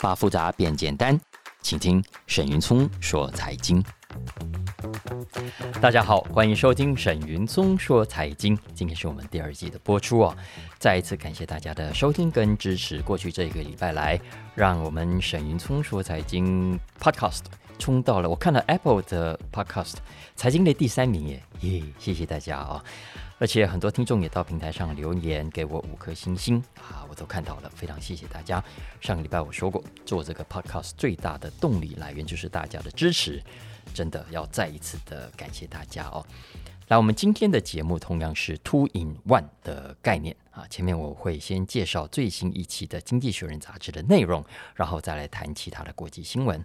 把复杂变简单，请听沈云聪说财经。大家好，欢迎收听沈云聪说财经。今天是我们第二季的播出哦，再一次感谢大家的收听跟支持。过去这一个礼拜来，让我们沈云聪说财经 Podcast 冲到了，我看到 Apple 的 Podcast 财经类第三名耶，耶，谢谢大家哦。而且很多听众也到平台上留言给我五颗星星啊，我都看到了，非常谢谢大家。上个礼拜我说过，做这个 podcast 最大的动力来源就是大家的支持，真的要再一次的感谢大家哦。来，我们今天的节目同样是 two in one 的概念啊，前面我会先介绍最新一期的《经济学人》杂志的内容，然后再来谈其他的国际新闻。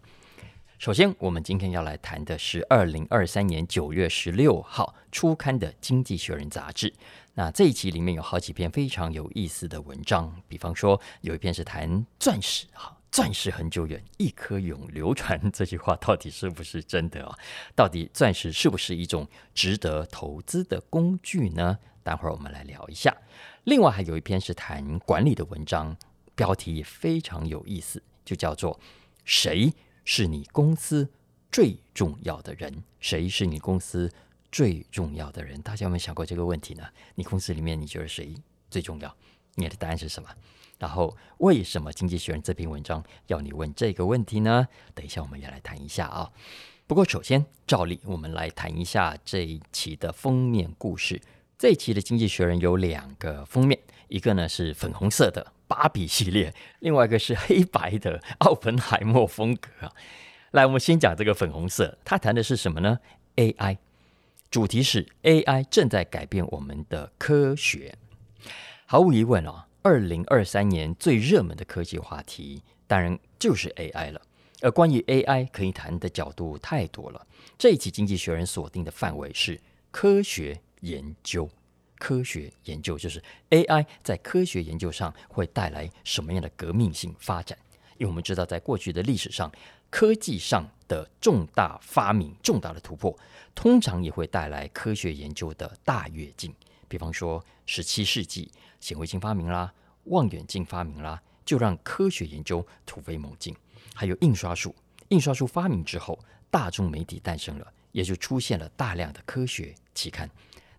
首先，我们今天要来谈的是二零二三年九月十六号初刊的《经济学人》杂志。那这一期里面有好几篇非常有意思的文章，比方说有一篇是谈钻石，哈，钻石恒久远，一颗永流传。这句话到底是不是真的啊？到底钻石是不是一种值得投资的工具呢？待会儿我们来聊一下。另外还有一篇是谈管理的文章，标题也非常有意思，就叫做“谁”。是你公司最重要的人？谁是你公司最重要的人？大家有没有想过这个问题呢？你公司里面你觉得谁最重要？你的答案是什么？然后为什么《经济学人》这篇文章要你问这个问题呢？等一下我们也来谈一下啊。不过首先，照例我们来谈一下这一期的封面故事。这一期的《经济学人》有两个封面，一个呢是粉红色的。芭比系列，另外一个是黑白的奥本海默风格。来，我们先讲这个粉红色，它谈的是什么呢？AI，主题是 AI 正在改变我们的科学。毫无疑问啊，二零二三年最热门的科技话题，当然就是 AI 了。而关于 AI 可以谈的角度太多了，这一期《经济学人》锁定的范围是科学研究。科学研究就是 AI 在科学研究上会带来什么样的革命性发展？因为我们知道，在过去的历史上，科技上的重大发明、重大的突破，通常也会带来科学研究的大跃进。比方说，十七世纪显微镜发明啦，望远镜发明啦，就让科学研究突飞猛进。还有印刷术，印刷术发明之后，大众媒体诞生了，也就出现了大量的科学期刊。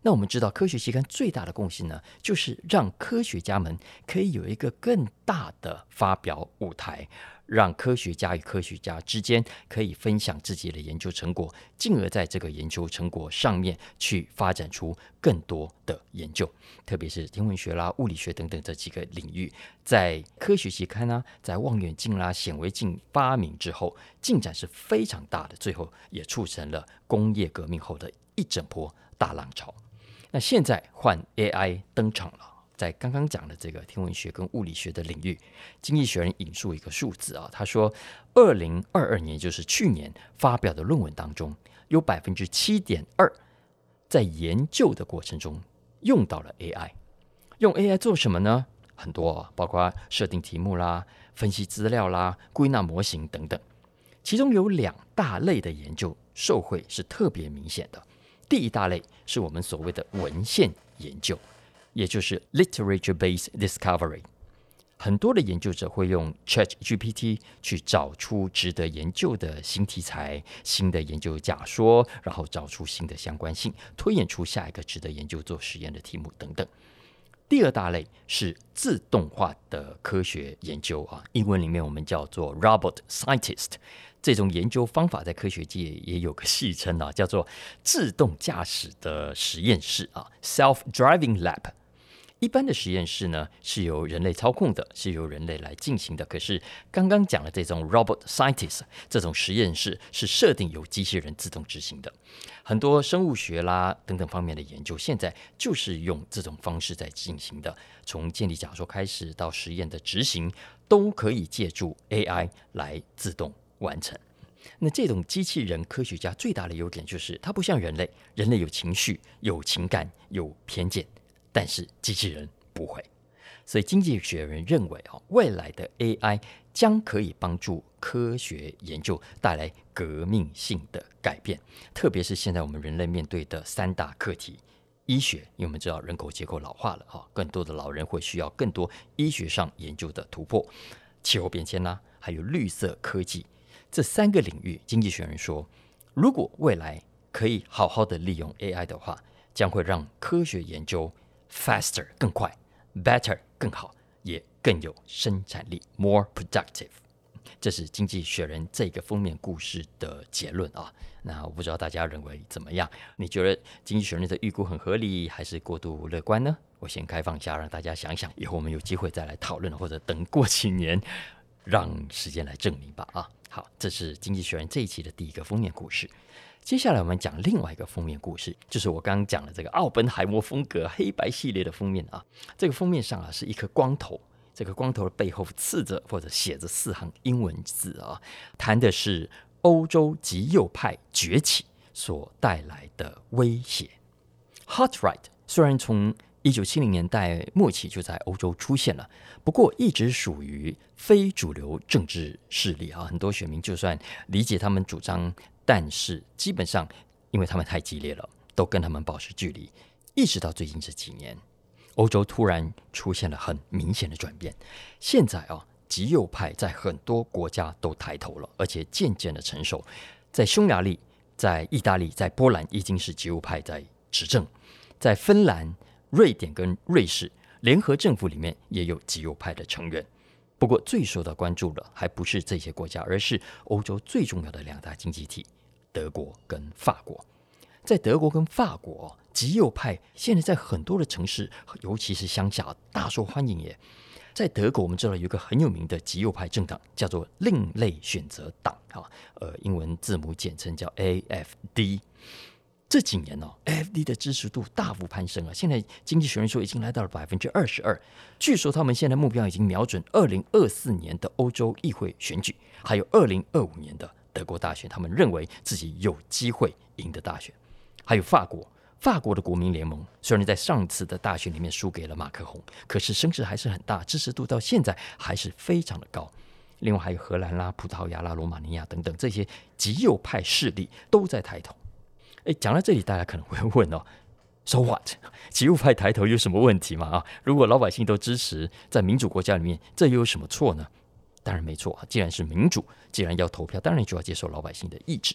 那我们知道，科学期刊最大的贡献呢，就是让科学家们可以有一个更大的发表舞台，让科学家与科学家之间可以分享自己的研究成果，进而在这个研究成果上面去发展出更多的研究。特别是天文学啦、物理学等等这几个领域，在科学期刊呢，在望远镜啦、显微镜发明之后，进展是非常大的，最后也促成了工业革命后的一整波大浪潮。那现在换 AI 登场了，在刚刚讲的这个天文学跟物理学的领域，经济学人引述一个数字啊，他说，二零二二年就是去年发表的论文当中，有百分之七点二在研究的过程中用到了 AI。用 AI 做什么呢？很多，包括设定题目啦、分析资料啦、归纳模型等等。其中有两大类的研究受惠是特别明显的。第一大类是我们所谓的文献研究，也就是 literature-based discovery。很多的研究者会用 ChatGPT 去找出值得研究的新题材、新的研究假说，然后找出新的相关性，推演出下一个值得研究做实验的题目等等。第二大类是自动化的科学研究啊，英文里面我们叫做 robot scientist。这种研究方法在科学界也有个戏称啊，叫做自动驾驶的实验室啊，self-driving lab。一般的实验室呢是由人类操控的，是由人类来进行的。可是刚刚讲的这种 robot scientist 这种实验室是设定由机器人自动执行的。很多生物学啦等等方面的研究，现在就是用这种方式在进行的。从建立假说开始到实验的执行，都可以借助 AI 来自动完成。那这种机器人科学家最大的优点就是，它不像人类，人类有情绪、有情感、有偏见，但是机器人不会。所以经济学人认为啊，未来的 AI 将可以帮助科学研究带来革命性的改变，特别是现在我们人类面对的三大课题：医学，因为我们知道人口结构老化了哈，更多的老人会需要更多医学上研究的突破；气候变迁啦。还有绿色科技这三个领域。经济学人说，如果未来可以好好的利用 AI 的话，将会让科学研究 faster 更快，better 更好，也更有生产力，more productive。这是《经济学人》这个封面故事的结论啊。那我不知道大家认为怎么样？你觉得《经济学人》的预估很合理，还是过度乐观呢？我先开放一下，让大家想想，以后我们有机会再来讨论，或者等过几年，让时间来证明吧。啊，好，这是《经济学人》这一期的第一个封面故事。接下来我们讲另外一个封面故事，就是我刚刚讲的这个奥本海默风格黑白系列的封面啊。这个封面上啊是一颗光头。这个光头的背后刺着或者写着四行英文字啊，谈的是欧洲极右派崛起所带来的威胁。h a r t r i g h t 虽然从一九七零年代末期就在欧洲出现了，不过一直属于非主流政治势力啊。很多选民就算理解他们主张，但是基本上因为他们太激烈了，都跟他们保持距离。一直到最近这几年。欧洲突然出现了很明显的转变，现在啊，极右派在很多国家都抬头了，而且渐渐的成熟。在匈牙利、在意大利、在波兰，已经是极右派在执政；在芬兰、瑞典跟瑞士联合政府里面，也有极右派的成员。不过，最受到关注的还不是这些国家，而是欧洲最重要的两大经济体——德国跟法国。在德国跟法国，极右派现在在很多的城市，尤其是乡下，大受欢迎耶。在德国，我们知道有一个很有名的极右派政党，叫做另类选择党，哈，呃，英文字母简称叫 AFD。这几年呢，F D 的支持度大幅攀升啊，现在经济学人说已经来到了百分之二十二。据说他们现在目标已经瞄准二零二四年的欧洲议会选举，还有二零二五年的德国大选，他们认为自己有机会赢得大选。还有法国，法国的国民联盟虽然在上次的大选里面输给了马克宏，可是声势还是很大，支持度到现在还是非常的高。另外还有荷兰啦、葡萄牙啦、罗马尼亚等等这些极右派势力都在抬头。哎，讲到这里，大家可能会问哦，So what？极右派抬头有什么问题吗？啊，如果老百姓都支持，在民主国家里面，这又有什么错呢？当然没错啊，既然是民主，既然要投票，当然就要接受老百姓的意志。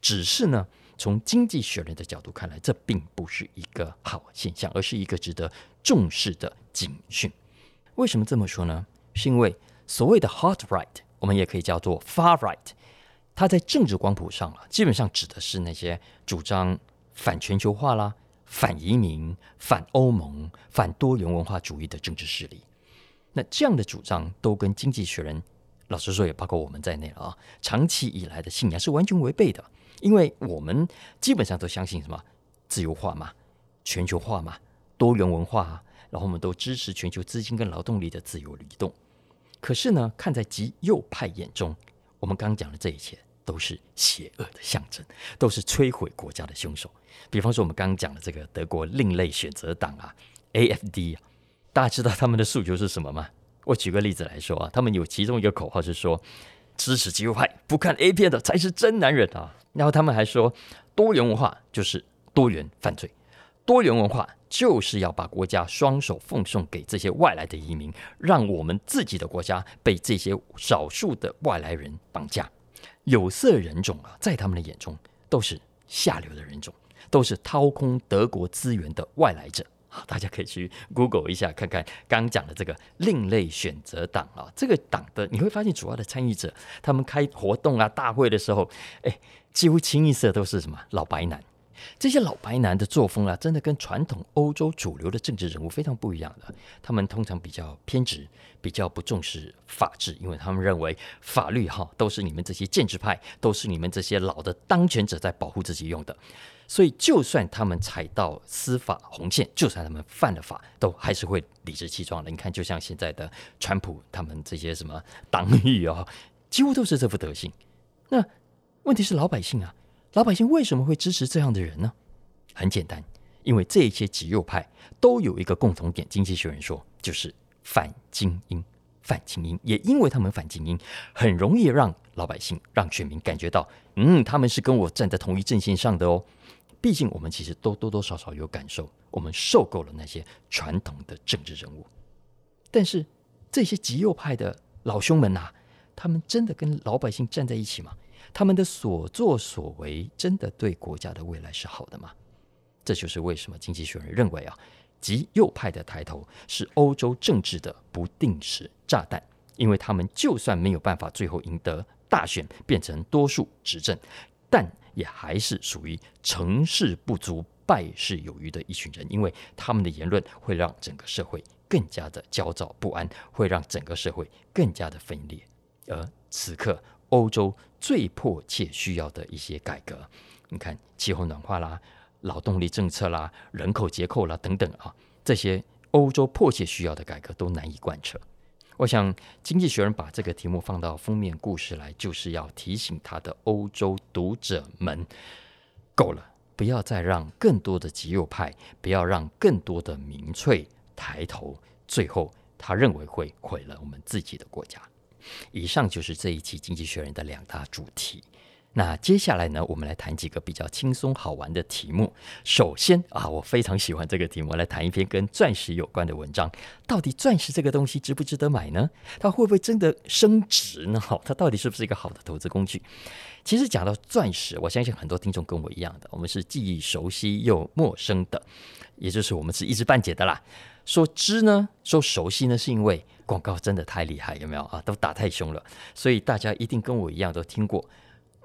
只是呢。从经济学人的角度看来，这并不是一个好现象，而是一个值得重视的警讯。为什么这么说呢？是因为所谓的 hot right，我们也可以叫做 far right，它在政治光谱上啊，基本上指的是那些主张反全球化啦、反移民、反欧盟、反多元文化主义的政治势力。那这样的主张都跟经济学人，老实说也包括我们在内了啊，长期以来的信仰是完全违背的。因为我们基本上都相信什么自由化嘛、全球化嘛、多元文化，然后我们都支持全球资金跟劳动力的自由流动。可是呢，看在极右派眼中，我们刚讲的这一切都是邪恶的象征，都是摧毁国家的凶手。比方说，我们刚刚讲的这个德国另类选择党啊，AFD，大家知道他们的诉求是什么吗？我举个例子来说啊，他们有其中一个口号是说，支持极右派，不看 A 片的才是真男人啊！然后他们还说，多元文化就是多元犯罪，多元文化就是要把国家双手奉送给这些外来的移民，让我们自己的国家被这些少数的外来人绑架。有色人种啊，在他们的眼中都是下流的人种，都是掏空德国资源的外来者。好大家可以去 Google 一下，看看刚讲的这个另类选择党啊，这个党的你会发现主要的参与者，他们开活动啊、大会的时候，哎，几乎清一色都是什么老白男。这些老白男的作风啊，真的跟传统欧洲主流的政治人物非常不一样的。他们通常比较偏执，比较不重视法治，因为他们认为法律哈都是你们这些建制派，都是你们这些老的当权者在保护自己用的。所以，就算他们踩到司法红线，就算他们犯了法，都还是会理直气壮的。你看，就像现在的川普他们这些什么党羽啊，几乎都是这副德行。那问题是老百姓啊，老百姓为什么会支持这样的人呢？很简单，因为这些极右派都有一个共同点，经济学人说就是反精英，反精英。也因为他们反精英，很容易让老百姓、让选民感觉到，嗯，他们是跟我站在同一阵线上的哦。毕竟，我们其实都多多少少有感受，我们受够了那些传统的政治人物。但是，这些极右派的老兄们呐、啊，他们真的跟老百姓站在一起吗？他们的所作所为真的对国家的未来是好的吗？这就是为什么经济学人认为啊，极右派的抬头是欧洲政治的不定时炸弹，因为他们就算没有办法最后赢得大选，变成多数执政，但也还是属于成事不足败事有余的一群人，因为他们的言论会让整个社会更加的焦躁不安，会让整个社会更加的分裂。而此刻，欧洲最迫切需要的一些改革，你看气候暖化啦。劳动力政策啦、人口结构啦等等啊，这些欧洲迫切需要的改革都难以贯彻。我想，《经济学人》把这个题目放到封面故事来，就是要提醒他的欧洲读者们：够了，不要再让更多的极右派，不要让更多的民粹抬头，最后他认为会毁了我们自己的国家。以上就是这一期《经济学人》的两大主题。那接下来呢，我们来谈几个比较轻松好玩的题目。首先啊，我非常喜欢这个题目，来谈一篇跟钻石有关的文章。到底钻石这个东西值不值得买呢？它会不会真的升值呢？它到底是不是一个好的投资工具？其实讲到钻石，我相信很多听众跟我一样的，我们是既熟悉又陌生的，也就是我们是一知半解的啦。说知呢，说熟悉呢，是因为广告真的太厉害，有没有啊？都打太凶了，所以大家一定跟我一样都听过。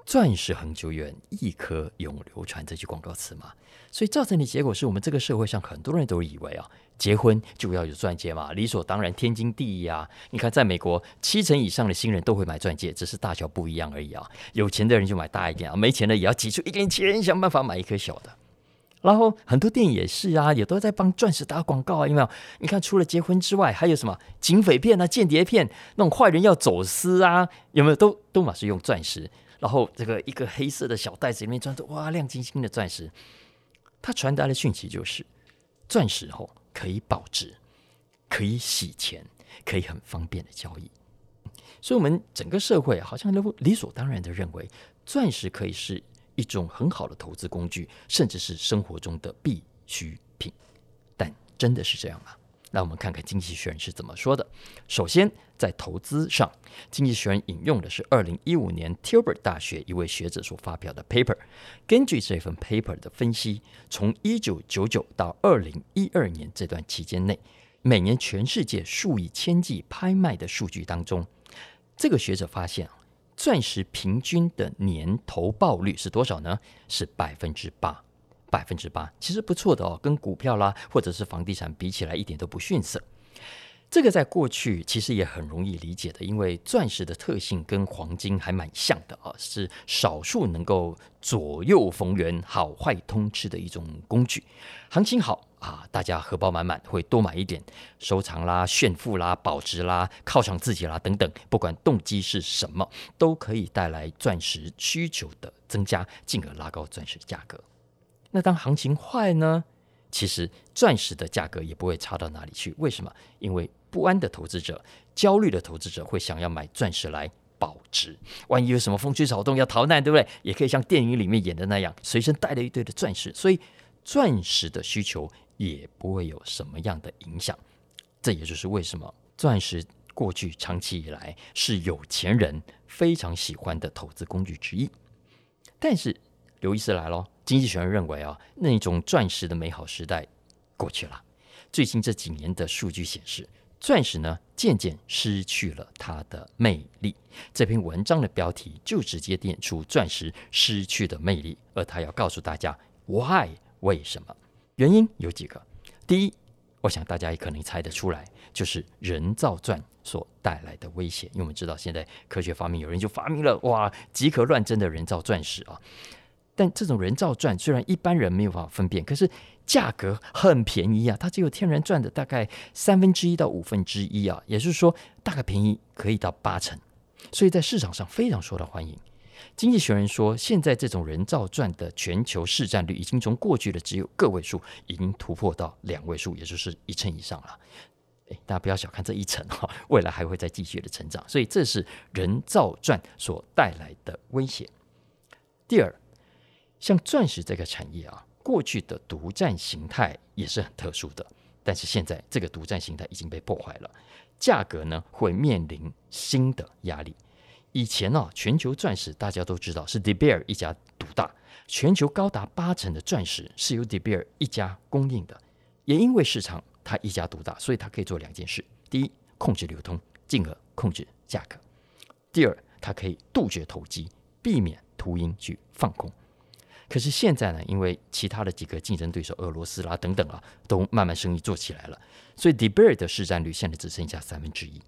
钻石恒久远，一颗永流传这句广告词嘛，所以造成的结果是我们这个社会上很多人都以为啊，结婚就要有钻戒嘛，理所当然，天经地义啊。你看，在美国，七成以上的新人都会买钻戒，只是大小不一样而已啊。有钱的人就买大一点啊，没钱的也要挤出一点钱，想办法买一颗小的。然后很多电影也是啊，也都在帮钻石打广告啊，有没有？你看，除了结婚之外，还有什么警匪片啊、间谍片，那种坏人要走私啊，有没有？都都嘛是用钻石。然后这个一个黑色的小袋子里面装着哇亮晶晶的钻石，它传达的讯息就是钻石后可以保值，可以洗钱，可以很方便的交易。所以，我们整个社会好像都理所当然的认为钻石可以是一种很好的投资工具，甚至是生活中的必需品。但真的是这样吗？那我们看看《经济学人》是怎么说的。首先，在投资上，《经济学人》引用的是二零一五年 Tilburg 大学一位学者所发表的 paper。根据这份 paper 的分析，从一九九九到二零一二年这段期间内，每年全世界数以千计拍卖的数据当中，这个学者发现，钻石平均的年投报率是多少呢？是百分之八。百分之八，其实不错的哦，跟股票啦或者是房地产比起来，一点都不逊色。这个在过去其实也很容易理解的，因为钻石的特性跟黄金还蛮像的啊，是少数能够左右逢源、好坏通吃的一种工具。行情好啊，大家荷包满满，会多买一点，收藏啦、炫富啦、保值啦、犒赏自己啦等等，不管动机是什么，都可以带来钻石需求的增加，进而拉高钻石价格。那当行情坏呢？其实钻石的价格也不会差到哪里去。为什么？因为不安的投资者、焦虑的投资者会想要买钻石来保值。万一有什么风吹草动要逃难，对不对？也可以像电影里面演的那样，随身带了一堆的钻石，所以钻石的需求也不会有什么样的影响。这也就是为什么钻石过去长期以来是有钱人非常喜欢的投资工具之一。但是刘医师来喽。经济学人认为啊，那种钻石的美好时代过去了。最近这几年的数据显示，钻石呢渐渐失去了它的魅力。这篇文章的标题就直接点出钻石失去的魅力，而他要告诉大家 why 为什么？原因有几个。第一，我想大家也可能猜得出来，就是人造钻所带来的威胁。因为我们知道，现在科学发明，有人就发明了哇，即可乱真的人造钻石啊。但这种人造钻虽然一般人没有办法分辨，可是价格很便宜啊！它只有天然钻的大概三分之一到五分之一啊，也就是说大概便宜可以到八成，所以在市场上非常受到欢迎。经济学人说，现在这种人造钻的全球市占率已经从过去的只有个位数，已经突破到两位数，也就是一成以上了。诶，大家不要小看这一成哈，未来还会再继续的成长。所以这是人造钻所带来的威胁。第二。像钻石这个产业啊，过去的独占形态也是很特殊的，但是现在这个独占形态已经被破坏了，价格呢会面临新的压力。以前呢、啊，全球钻石大家都知道是 De Beer 一家独大，全球高达八成的钻石是由 De Beer 一家供应的。也因为市场它一家独大，所以它可以做两件事：第一，控制流通，进而控制价格；第二，它可以杜绝投机，避免秃鹰去放空。可是现在呢，因为其他的几个竞争对手，俄罗斯啦等等啊，都慢慢生意做起来了，所以 De Beer 的市占率现在只剩下三分之一。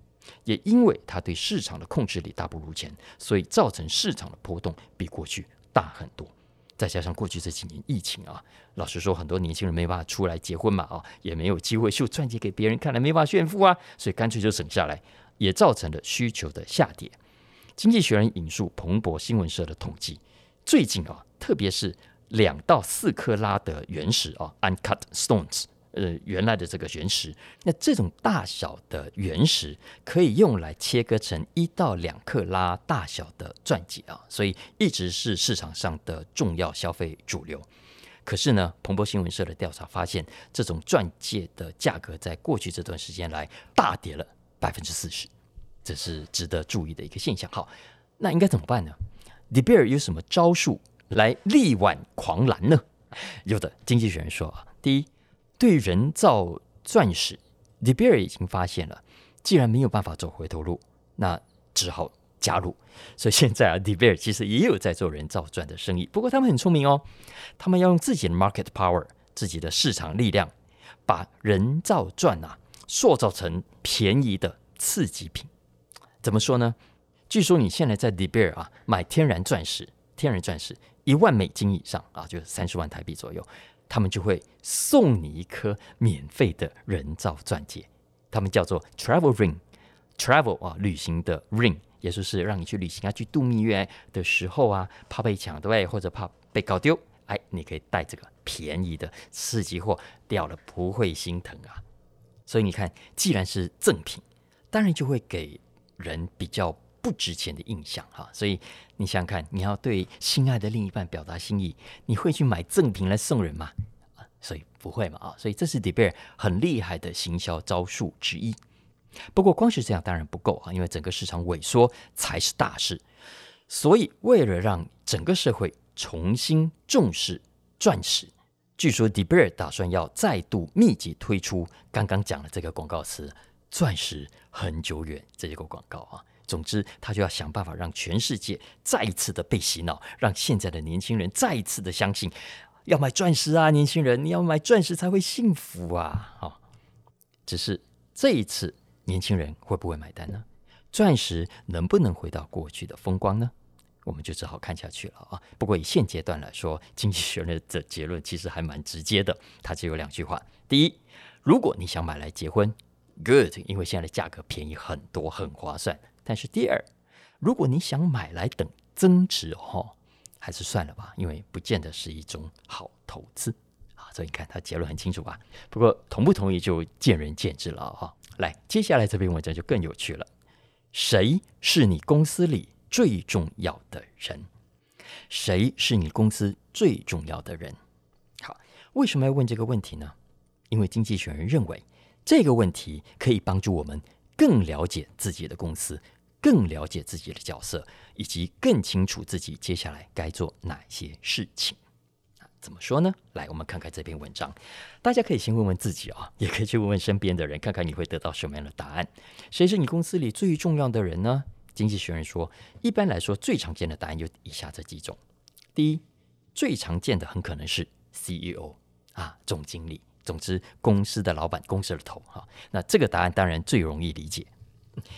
也因为它对市场的控制力大不如前，所以造成市场的波动比过去大很多。再加上过去这几年疫情啊，老实说，很多年轻人没办法出来结婚嘛，啊，也没有机会秀钻戒给别人看，来没办法炫富啊，所以干脆就省下来，也造成了需求的下跌。经济学人引述彭博新闻社的统计，最近啊，特别是两到四克拉的原石啊，uncut stones。呃，原来的这个原石，那这种大小的原石可以用来切割成一到两克拉大小的钻戒啊，所以一直是市场上的重要消费主流。可是呢，彭博新闻社的调查发现，这种钻戒的价格在过去这段时间来大跌了百分之四十，这是值得注意的一个现象。好，那应该怎么办呢？De Beer 有什么招数来力挽狂澜呢？有的，经济学人说啊，第一。对人造钻石，De Beer 已经发现了，既然没有办法走回头路，那只好加入。所以现在啊，De Beer 其实也有在做人造钻的生意。不过他们很聪明哦，他们要用自己的 market power，自己的市场力量，把人造钻啊塑造成便宜的次级品。怎么说呢？据说你现在在 De Beer 啊买天然钻石，天然钻石一万美金以上啊，就是三十万台币左右。他们就会送你一颗免费的人造钻戒，他们叫做 travel ring，travel 啊，旅行的 ring，也就是让你去旅行啊，去度蜜月的时候啊，怕被抢对，或者怕被搞丢，哎，你可以带这个便宜的次级货，掉了不会心疼啊。所以你看，既然是赠品，当然就会给人比较不值钱的印象哈，所以你想想看，你要对心爱的另一半表达心意，你会去买赠品来送人吗？所以不会嘛啊，所以这是 De Beer 很厉害的行销招数之一。不过光是这样当然不够啊，因为整个市场萎缩才是大事。所以为了让整个社会重新重视钻石，据说 De Beer 打算要再度密集推出刚刚讲的这个广告词“钻石恒久远”这个广告啊。总之，他就要想办法让全世界再一次的被洗脑，让现在的年轻人再一次的相信，要买钻石啊，年轻人，你要买钻石才会幸福啊！哦，只是这一次，年轻人会不会买单呢？钻石能不能回到过去的风光呢？我们就只好看下去了啊。不过以现阶段来说，经济学人的结论其实还蛮直接的，它只有两句话：第一，如果你想买来结婚，good，因为现在的价格便宜很多，很划算。但是第二，如果你想买来等增值哦，还是算了吧，因为不见得是一种好投资啊。所以你看，他结论很清楚吧？不过同不同意就见仁见智了哈。来，接下来这篇文章就更有趣了。谁是你公司里最重要的人？谁是你公司最重要的人？好，为什么要问这个问题呢？因为经济学人认为这个问题可以帮助我们更了解自己的公司。更了解自己的角色，以及更清楚自己接下来该做哪些事情。怎么说呢？来，我们看看这篇文章。大家可以先问问自己啊，也可以去问问身边的人，看看你会得到什么样的答案。谁是你公司里最重要的人呢？经济学人说，一般来说，最常见的答案有以下这几种。第一，最常见的很可能是 CEO 啊，总经理。总之，公司的老板，公司的头哈。那这个答案当然最容易理解。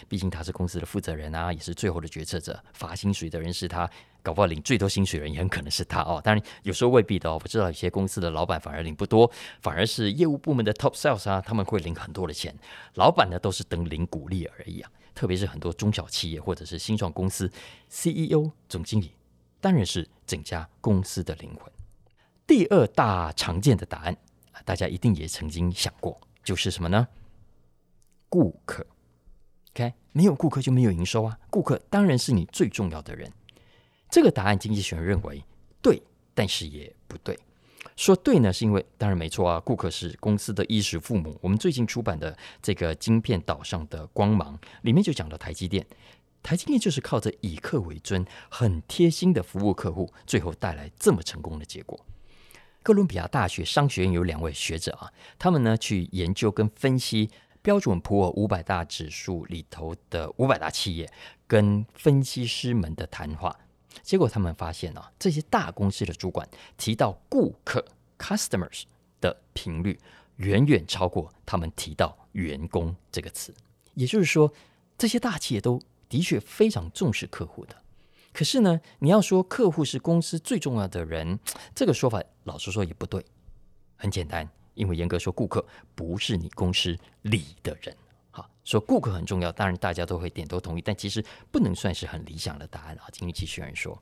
毕竟他是公司的负责人啊，也是最后的决策者，发薪水的人是他，搞不好领最多薪水的人也很可能是他哦。当然有时候未必的哦，我知道有些公司的老板反而领不多，反而是业务部门的 top sales 啊，他们会领很多的钱。老板呢都是等领鼓励而已啊。特别是很多中小企业或者是新创公司，CEO 总经理当然是整家公司的灵魂。第二大常见的答案，大家一定也曾经想过，就是什么呢？顾客。OK，没有顾客就没有营收啊！顾客当然是你最重要的人。这个答案，经济学人认为对，但是也不对。说对呢，是因为当然没错啊，顾客是公司的衣食父母。我们最近出版的这个《晶片岛上的光芒》里面就讲到台积电，台积电就是靠着以客为尊，很贴心的服务客户，最后带来这么成功的结果。哥伦比亚大学商学院有两位学者啊，他们呢去研究跟分析标准普尔五百大指数里头的五百大企业跟分析师们的谈话，结果他们发现啊，这些大公司的主管提到顾客 （customers） 的频率远远超过他们提到员工这个词。也就是说，这些大企业都的确非常重视客户的。可是呢，你要说客户是公司最重要的人，这个说法老实说也不对。很简单，因为严格说，顾客不是你公司里的人。好，说顾客很重要，当然大家都会点头同意，但其实不能算是很理想的答案啊。经济学人说，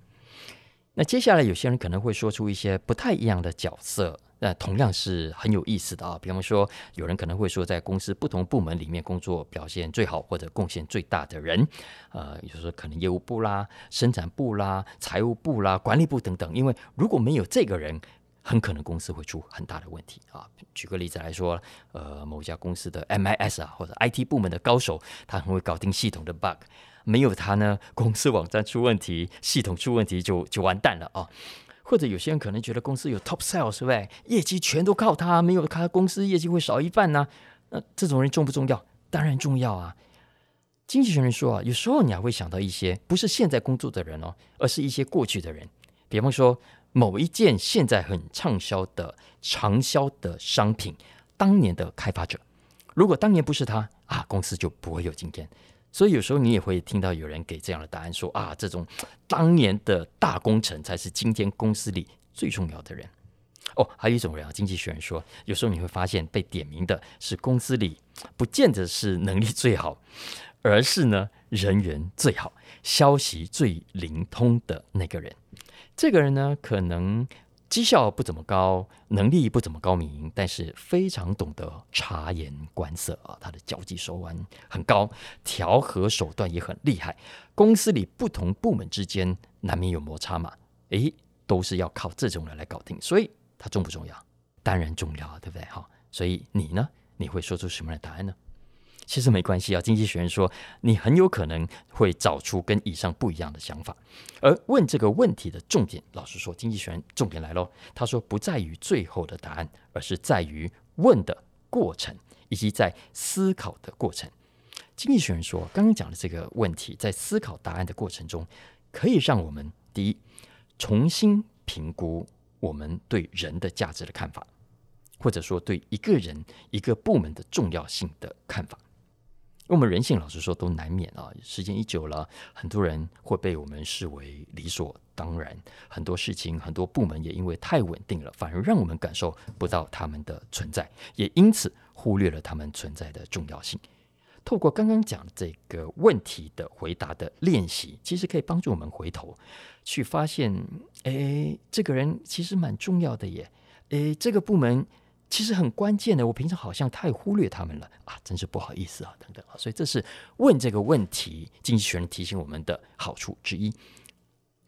那接下来有些人可能会说出一些不太一样的角色。那同样是很有意思的啊，比方说，有人可能会说，在公司不同部门里面工作表现最好或者贡献最大的人，呃，就是可能业务部啦、生产部啦、财务部啦、管理部等等。因为如果没有这个人，很可能公司会出很大的问题啊。举个例子来说，呃，某家公司的 MIS 啊或者 IT 部门的高手，他很会搞定系统的 bug，没有他呢，公司网站出问题、系统出问题就就完蛋了啊。或者有些人可能觉得公司有 top sales，是不？业绩全都靠他，没有他公司业绩会少一半呢？那这种人重不重要？当然重要啊！经济学人说啊，有时候你还会想到一些不是现在工作的人哦，而是一些过去的人。比方说，某一件现在很畅销的长销的商品，当年的开发者，如果当年不是他啊，公司就不会有今天。所以有时候你也会听到有人给这样的答案说，啊，这种当年的大工程才是今天公司里最重要的人。哦，还有一种人啊，经济学人说，有时候你会发现被点名的是公司里不见得是能力最好，而是呢人缘最好、消息最灵通的那个人。这个人呢，可能。绩效不怎么高，能力不怎么高明，但是非常懂得察言观色啊！他的交际手腕很高，调和手段也很厉害。公司里不同部门之间难免有摩擦嘛，诶，都是要靠这种人来搞定。所以他重不重要？当然重要啊，对不对？好，所以你呢？你会说出什么样的答案呢？其实没关系啊，经济学人说，你很有可能会找出跟以上不一样的想法。而问这个问题的重点，老实说，经济学人重点来喽。他说，不在于最后的答案，而是在于问的过程以及在思考的过程。经济学人说，刚刚讲的这个问题，在思考答案的过程中，可以让我们第一重新评估我们对人的价值的看法，或者说对一个人、一个部门的重要性的看法。我们人性老实说都难免啊，时间一久了，很多人会被我们视为理所当然。很多事情、很多部门也因为太稳定了，反而让我们感受不到他们的存在，也因此忽略了他们存在的重要性。透过刚刚讲这个问题的回答的练习，其实可以帮助我们回头去发现，哎，这个人其实蛮重要的耶，哎，这个部门。其实很关键的，我平常好像太忽略他们了啊，真是不好意思啊，等等啊，所以这是问这个问题，经济学人提醒我们的好处之一。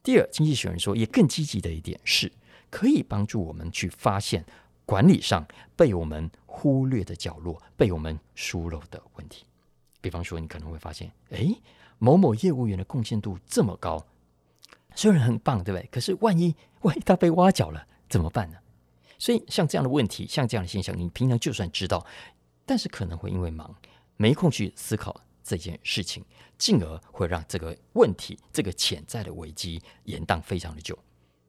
第二，经济学人说也更积极的一点是，可以帮助我们去发现管理上被我们忽略的角落，被我们疏漏的问题。比方说，你可能会发现，哎，某某业务员的贡献度这么高，虽然很棒，对不对？可是万一万一他被挖角了，怎么办呢？所以，像这样的问题，像这样的现象，你平常就算知道，但是可能会因为忙，没空去思考这件事情，进而会让这个问题、这个潜在的危机延宕非常的久。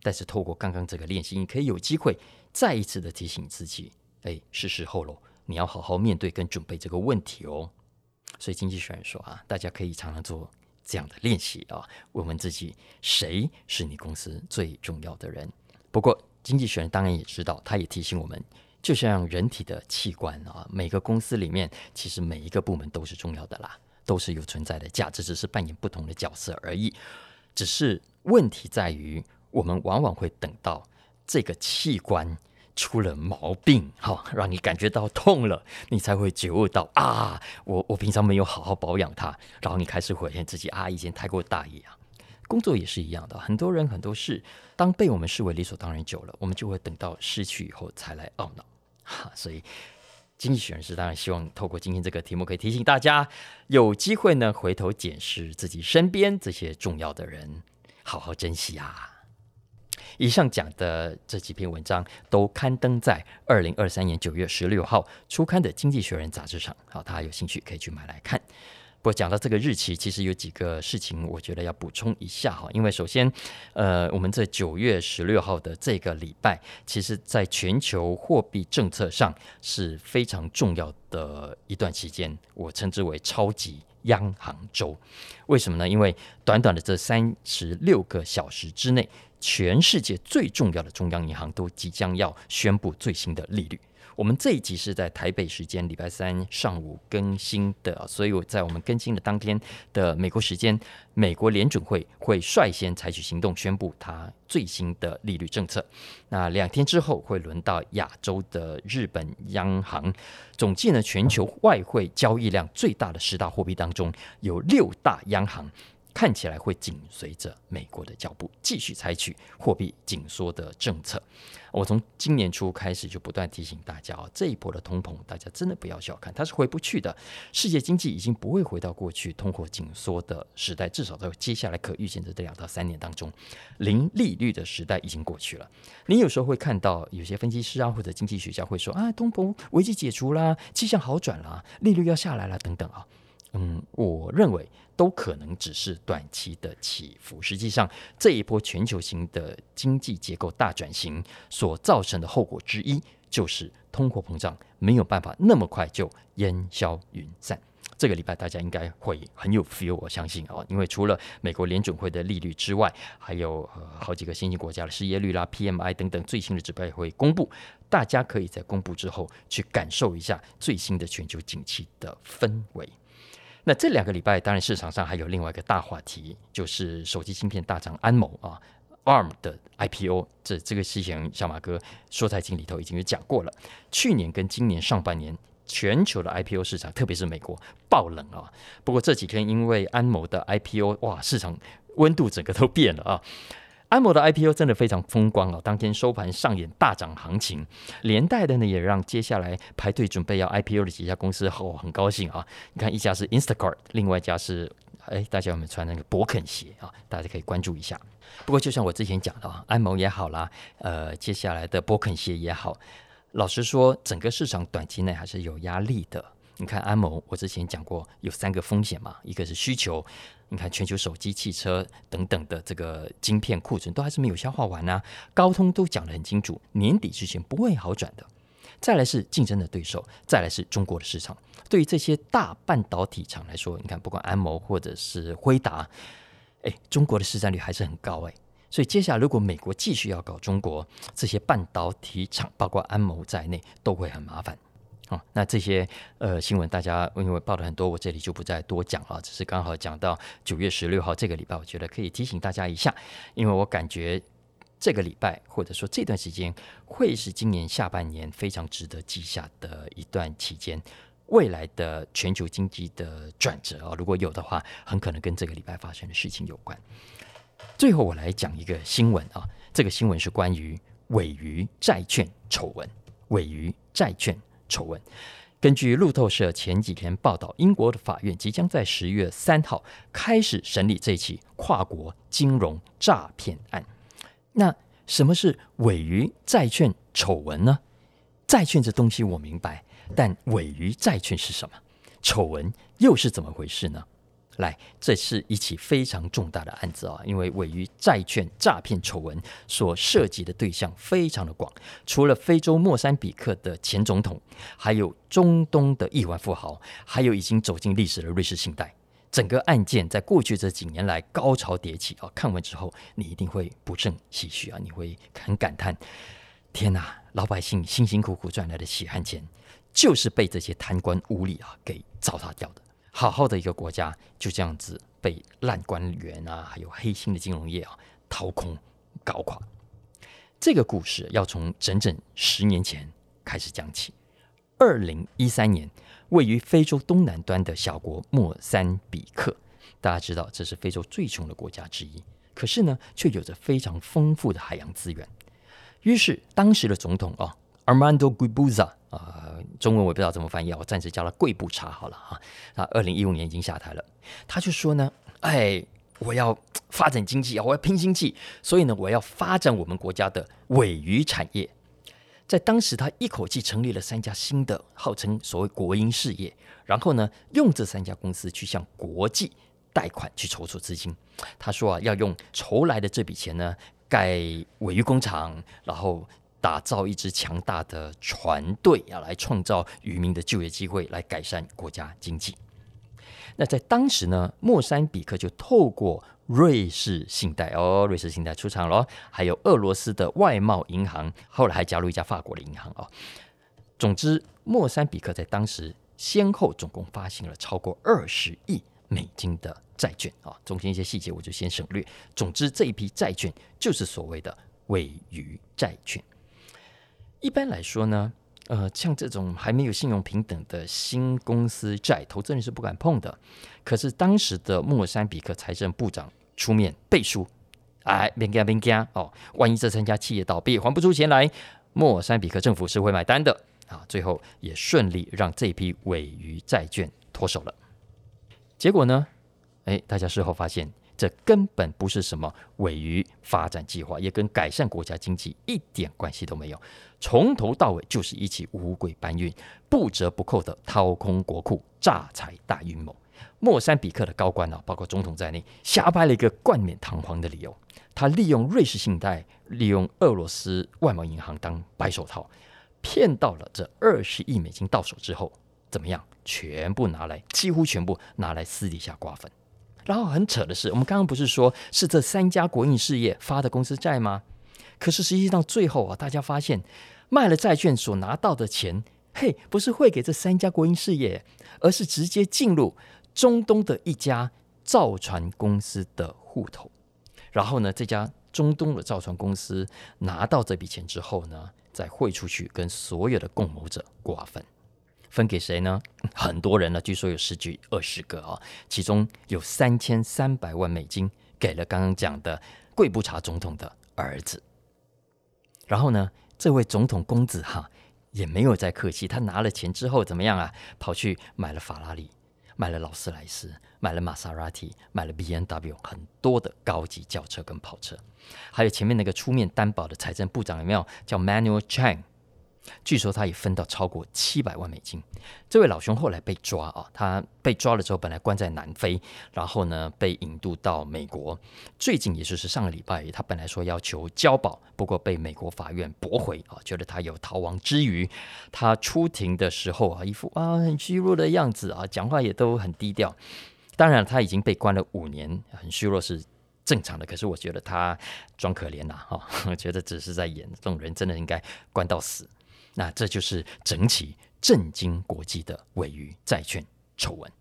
但是，透过刚刚这个练习，你可以有机会再一次的提醒自己：哎，是时候喽，你要好好面对跟准备这个问题哦。所以，经济学人说啊，大家可以常常做这样的练习啊，问问自己：谁是你公司最重要的人？不过，经济学人当然也知道，他也提醒我们，就像人体的器官啊，每个公司里面其实每一个部门都是重要的啦，都是有存在的价值，只是扮演不同的角色而已。只是问题在于，我们往往会等到这个器官出了毛病，哈，让你感觉到痛了，你才会觉悟到啊，我我平常没有好好保养它，然后你开始悔恨自己啊，以前太过大意啊。工作也是一样的，很多人很多事，当被我们视为理所当然久了，我们就会等到失去以后才来懊恼。哈，所以经济学人是当然希望透过今天这个题目，可以提醒大家有机会呢，回头检视自己身边这些重要的人，好好珍惜啊。以上讲的这几篇文章都刊登在二零二三年九月十六号出刊的《经济学人》杂志上，好，大家有兴趣可以去买来看。不过讲到这个日期，其实有几个事情，我觉得要补充一下哈。因为首先，呃，我们在九月十六号的这个礼拜，其实在全球货币政策上是非常重要的一段期间，我称之为超级央行周。为什么呢？因为短短的这三十六个小时之内，全世界最重要的中央银行都即将要宣布最新的利率。我们这一集是在台北时间礼拜三上午更新的，所以我在我们更新的当天的美国时间，美国联准会会率先采取行动，宣布它最新的利率政策。那两天之后会轮到亚洲的日本央行。总计呢，全球外汇交易量最大的十大货币当中，有六大央行。看起来会紧随着美国的脚步，继续采取货币紧缩的政策。我从今年初开始就不断提醒大家哦，这一波的通膨，大家真的不要小看，它是回不去的。世界经济已经不会回到过去通货紧缩的时代，至少在接下来可预见的这两到三年当中，零利率的时代已经过去了。你有时候会看到有些分析师啊，或者经济学家会说啊，通膨危机解除啦，气象好转啦，利率要下来了等等啊。嗯，我认为。都可能只是短期的起伏。实际上，这一波全球型的经济结构大转型所造成的后果之一，就是通货膨胀没有办法那么快就烟消云散。这个礼拜大家应该会很有 feel，我相信啊，因为除了美国联准会的利率之外，还有呃好几个新兴国家的失业率啦、PMI 等等最新的指标也会公布。大家可以在公布之后去感受一下最新的全球景气的氛围。那这两个礼拜，当然市场上还有另外一个大话题，就是手机芯片大厂安谋啊，ARM 的 IPO。这这个事情，小马哥说财经里头已经有讲过了。去年跟今年上半年，全球的 IPO 市场，特别是美国爆冷啊。不过这几天因为安谋的 IPO，哇，市场温度整个都变了啊。安某的 IPO 真的非常风光啊！当天收盘上演大涨行情，连带的呢也让接下来排队准备要 IPO 的几家公司哦很高兴啊！你看一家是 Instacart，另外一家是哎大家有没有穿那个博肯鞋啊？大家可以关注一下。不过就像我之前讲的啊，安谋也好啦，呃接下来的博肯鞋也好，老实说整个市场短期内还是有压力的。你看安谋，我之前讲过有三个风险嘛，一个是需求。你看，全球手机、汽车等等的这个晶片库存都还是没有消化完啊。高通都讲得很清楚，年底之前不会好转的。再来是竞争的对手，再来是中国的市场。对于这些大半导体厂来说，你看，不管安谋或者是辉达，哎，中国的市占率还是很高哎。所以接下来如果美国继续要搞中国，这些半导体厂，包括安谋在内，都会很麻烦。哦，那这些呃新闻大家因为报的很多，我这里就不再多讲了。只是刚好讲到九月十六号这个礼拜，我觉得可以提醒大家一下，因为我感觉这个礼拜或者说这段时间会是今年下半年非常值得记下的一段期间。未来的全球经济的转折啊，如果有的话，很可能跟这个礼拜发生的事情有关。最后我来讲一个新闻啊，这个新闻是关于尾鱼债券丑闻，尾鱼债券。丑闻。根据路透社前几天报道，英国的法院即将在十月三号开始审理这起跨国金融诈骗案。那什么是伪鱼债券丑闻呢？债券这东西我明白，但伪鱼债券是什么？丑闻又是怎么回事呢？来，这是一起非常重大的案子啊！因为位于债券诈骗丑闻所涉及的对象非常的广，除了非洲莫桑比克的前总统，还有中东的亿万富豪，还有已经走进历史的瑞士信贷。整个案件在过去这几年来高潮迭起啊！看完之后，你一定会不胜唏嘘啊！你会很感叹：天哪，老百姓辛辛苦苦赚来的血汗钱，就是被这些贪官污吏啊给糟蹋掉的。好好的一个国家就这样子被烂官员啊，还有黑心的金融业啊掏空搞垮。这个故事要从整整十年前开始讲起。二零一三年，位于非洲东南端的小国莫桑比克，大家知道这是非洲最穷的国家之一，可是呢，却有着非常丰富的海洋资源。于是当时的总统啊，Armando Guebuza 啊，中文我不知道怎么翻译，我暂时叫他贵部查好了哈。那二零一五年已经下台了，他就说呢，哎，我要发展经济啊，我要拼经济，所以呢，我要发展我们国家的尾鱼产业。在当时，他一口气成立了三家新的，号称所谓国营事业，然后呢，用这三家公司去向国际贷款去筹措资金。他说啊，要用筹来的这笔钱呢，盖尾鱼工厂，然后打造一支强大的船队，要来创造渔民的就业机会，来改善国家经济。那在当时呢，莫桑比克就透过瑞士信贷哦，瑞士信贷出场了，还有俄罗斯的外贸银行，后来还加入一家法国的银行哦。总之，莫桑比克在当时先后总共发行了超过二十亿美金的债券啊，中间一些细节我就先省略。总之，这一批债券就是所谓的尾鱼债券。一般来说呢。呃，像这种还没有信用平等的新公司债，投资人是不敢碰的。可是当时的莫桑比克财政部长出面背书，哎，别加别加哦，万一这三家企业倒闭还不出钱来，莫桑比克政府是会买单的啊。最后也顺利让这批鮪鱼债券脱手了。结果呢？哎，大家事后发现。这根本不是什么鮪鱼发展计划，也跟改善国家经济一点关系都没有。从头到尾就是一起五鬼搬运、不折不扣的掏空国库、诈财大阴谋。莫桑比克的高官啊，包括总统在内，瞎掰了一个冠冕堂皇的理由。他利用瑞士信贷、利用俄罗斯外贸银行当白手套，骗到了这二十亿美金到手之后，怎么样？全部拿来，几乎全部拿来私底下瓜分。然后很扯的是，我们刚刚不是说是这三家国营事业发的公司债吗？可是实际上最后啊，大家发现卖了债券所拿到的钱，嘿，不是汇给这三家国营事业，而是直接进入中东的一家造船公司的户头。然后呢，这家中东的造船公司拿到这笔钱之后呢，再汇出去跟所有的共谋者瓜分。分给谁呢？很多人呢，据说有十几、二十个啊，其中有三千三百万美金给了刚刚讲的贵布查总统的儿子。然后呢，这位总统公子哈也没有再客气，他拿了钱之后怎么样啊？跑去买了法拉利，买了劳斯莱斯，买了玛莎拉蒂，买了 BMW，很多的高级轿车跟跑车。还有前面那个出面担保的财政部长有没有？叫 Manuel Chang。据说他也分到超过七百万美金。这位老兄后来被抓啊，他被抓了之后，本来关在南非，然后呢被引渡到美国。最近也就是上个礼拜，他本来说要求交保，不过被美国法院驳回啊，觉得他有逃亡之余。他出庭的时候啊，一副啊很虚弱的样子啊，讲话也都很低调。当然他已经被关了五年，很虚弱是正常的。可是我觉得他装可怜呐，哈，我觉得只是在演，这种人真的应该关到死。那这就是整起震惊国际的鮪鱼债券丑闻，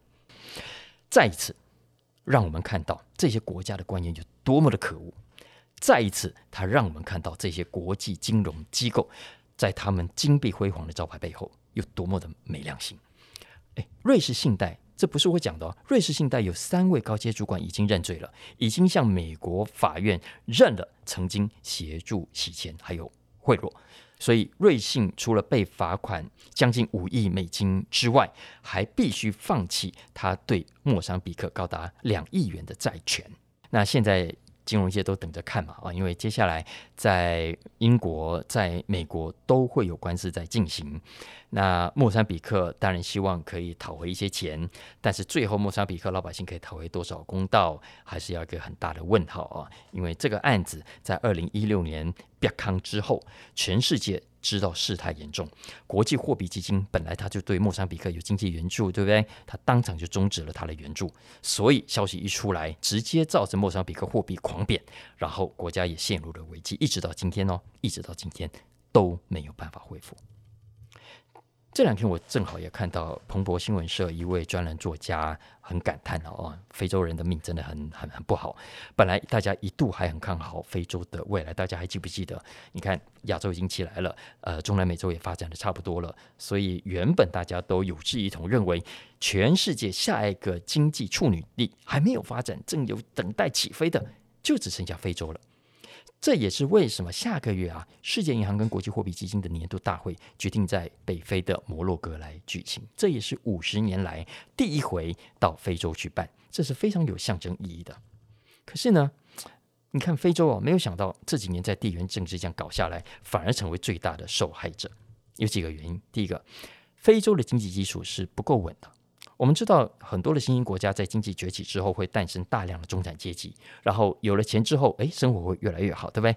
再一次让我们看到这些国家的官员有多么的可恶。再一次，他让我们看到这些国际金融机构在他们金碧辉煌的招牌背后有多么的没良心。诶，瑞士信贷，这不是我讲的哦。瑞士信贷有三位高阶主管已经认罪了，已经向美国法院认了曾经协助洗钱还有贿赂。所以，瑞幸除了被罚款将近五亿美金之外，还必须放弃他对莫桑比克高达两亿元的债权。那现在金融界都等着看嘛啊，因为接下来在英国、在美国都会有官司在进行。那莫桑比克当然希望可以讨回一些钱，但是最后莫桑比克老百姓可以讨回多少公道，还是要一个很大的问号啊！因为这个案子在二零一六年。别康之后，全世界知道事态严重。国际货币基金本来他就对莫桑比克有经济援助，对不对？他当场就终止了他的援助。所以消息一出来，直接造成莫桑比克货币狂贬，然后国家也陷入了危机，一直到今天哦，一直到今天都没有办法恢复。这两天我正好也看到彭博新闻社一位专栏作家很感叹哦，非洲人的命真的很很很不好。本来大家一度还很看好非洲的未来，大家还记不记得？你看亚洲已经起来了，呃，中南美洲也发展的差不多了，所以原本大家都有志一同，认为全世界下一个经济处女地还没有发展，正有等待起飞的，就只剩下非洲了。这也是为什么下个月啊，世界银行跟国际货币基金的年度大会决定在北非的摩洛哥来举行。这也是五十年来第一回到非洲去办，这是非常有象征意义的。可是呢，你看非洲啊，没有想到这几年在地缘政治这样搞下来，反而成为最大的受害者。有几个原因，第一个，非洲的经济基础是不够稳的。我们知道很多的新兴国家在经济崛起之后会诞生大量的中产阶级，然后有了钱之后，哎，生活会越来越好，对不对？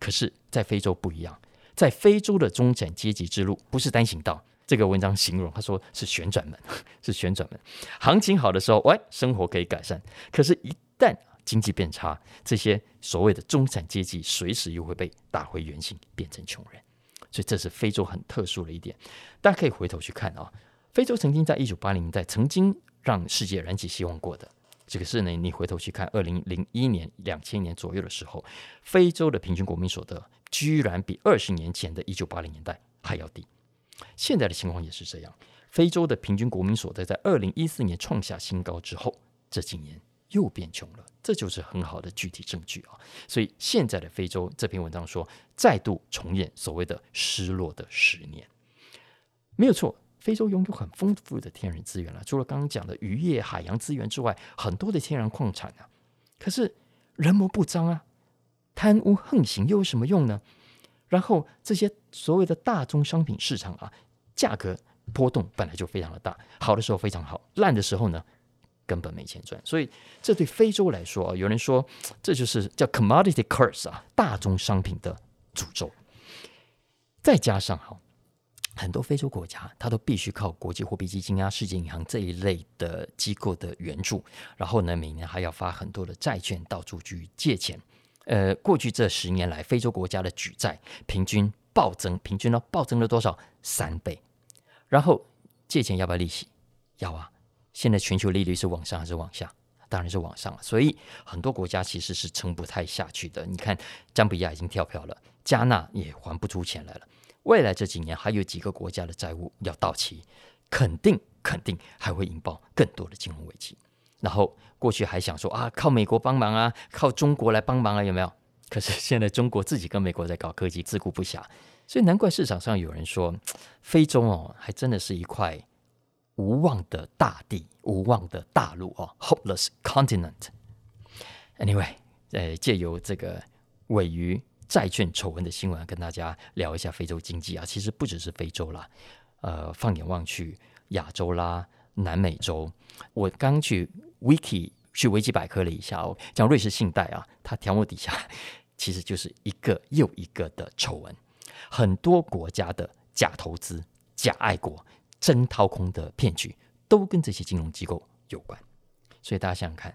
可是，在非洲不一样，在非洲的中产阶级之路不是单行道。这个文章形容他说是旋转门，是旋转门。行情好的时候，喂，生活可以改善；可是，一旦经济变差，这些所谓的中产阶级随时又会被打回原形，变成穷人。所以，这是非洲很特殊的一点。大家可以回头去看啊。非洲曾经在一九八零年代曾经让世界燃起希望过的，这个是呢，你回头去看二零零一年、两千年左右的时候，非洲的平均国民所得居然比二十年前的一九八零年代还要低。现在的情况也是这样，非洲的平均国民所得在二零一四年创下新高之后，这几年又变穷了，这就是很好的具体证据啊。所以现在的非洲这篇文章说，再度重演所谓的失落的十年，没有错。非洲拥有很丰富的天然资源了，除了刚刚讲的渔业、海洋资源之外，很多的天然矿产啊。可是人模不张啊，贪污横行又有什么用呢？然后这些所谓的大宗商品市场啊，价格波动本来就非常的大，好的时候非常好，烂的时候呢，根本没钱赚。所以这对非洲来说，有人说这就是叫 commodity curse 啊，大宗商品的诅咒。再加上哈。很多非洲国家，它都必须靠国际货币基金啊、世界银行这一类的机构的援助，然后呢，每年还要发很多的债券到处去借钱。呃，过去这十年来，非洲国家的举债平均暴增，平均呢暴增了多少？三倍。然后借钱要不要利息？要啊。现在全球利率是往上还是往下？当然是往上了。所以很多国家其实是撑不太下去的。你看，加比亚已经跳票了，加纳也还不出钱来了。未来这几年还有几个国家的债务要到期，肯定肯定还会引爆更多的金融危机。然后过去还想说啊，靠美国帮忙啊，靠中国来帮忙啊，有没有？可是现在中国自己跟美国在搞科技，自顾不暇，所以难怪市场上有人说，非洲哦，还真的是一块无望的大地，无望的大陆哦，hopeless continent。Anyway，呃，借由这个鮪鱼。债券丑闻的新闻，跟大家聊一下非洲经济啊。其实不只是非洲啦，呃，放眼望去，亚洲啦、南美洲，我刚去 Wiki 去维基百科了一下哦，讲瑞士信贷啊，它条目底下 其实就是一个又一个的丑闻，很多国家的假投资、假爱国、真掏空的骗局，都跟这些金融机构有关。所以大家想想看，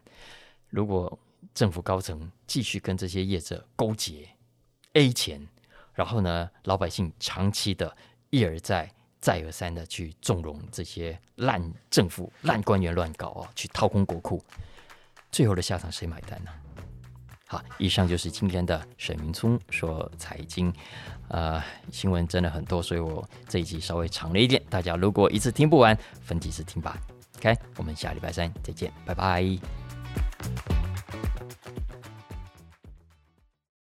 如果政府高层继续跟这些业者勾结，A 钱，然后呢，老百姓长期的一而再、再而三的去纵容这些烂政府、烂官员乱搞啊，去掏空国库，最后的下场谁买单呢？好，以上就是今天的沈云聪说财经，呃，新闻真的很多，所以我这一集稍微长了一点，大家如果一次听不完，分几次听吧。OK，我们下礼拜三再见，拜拜。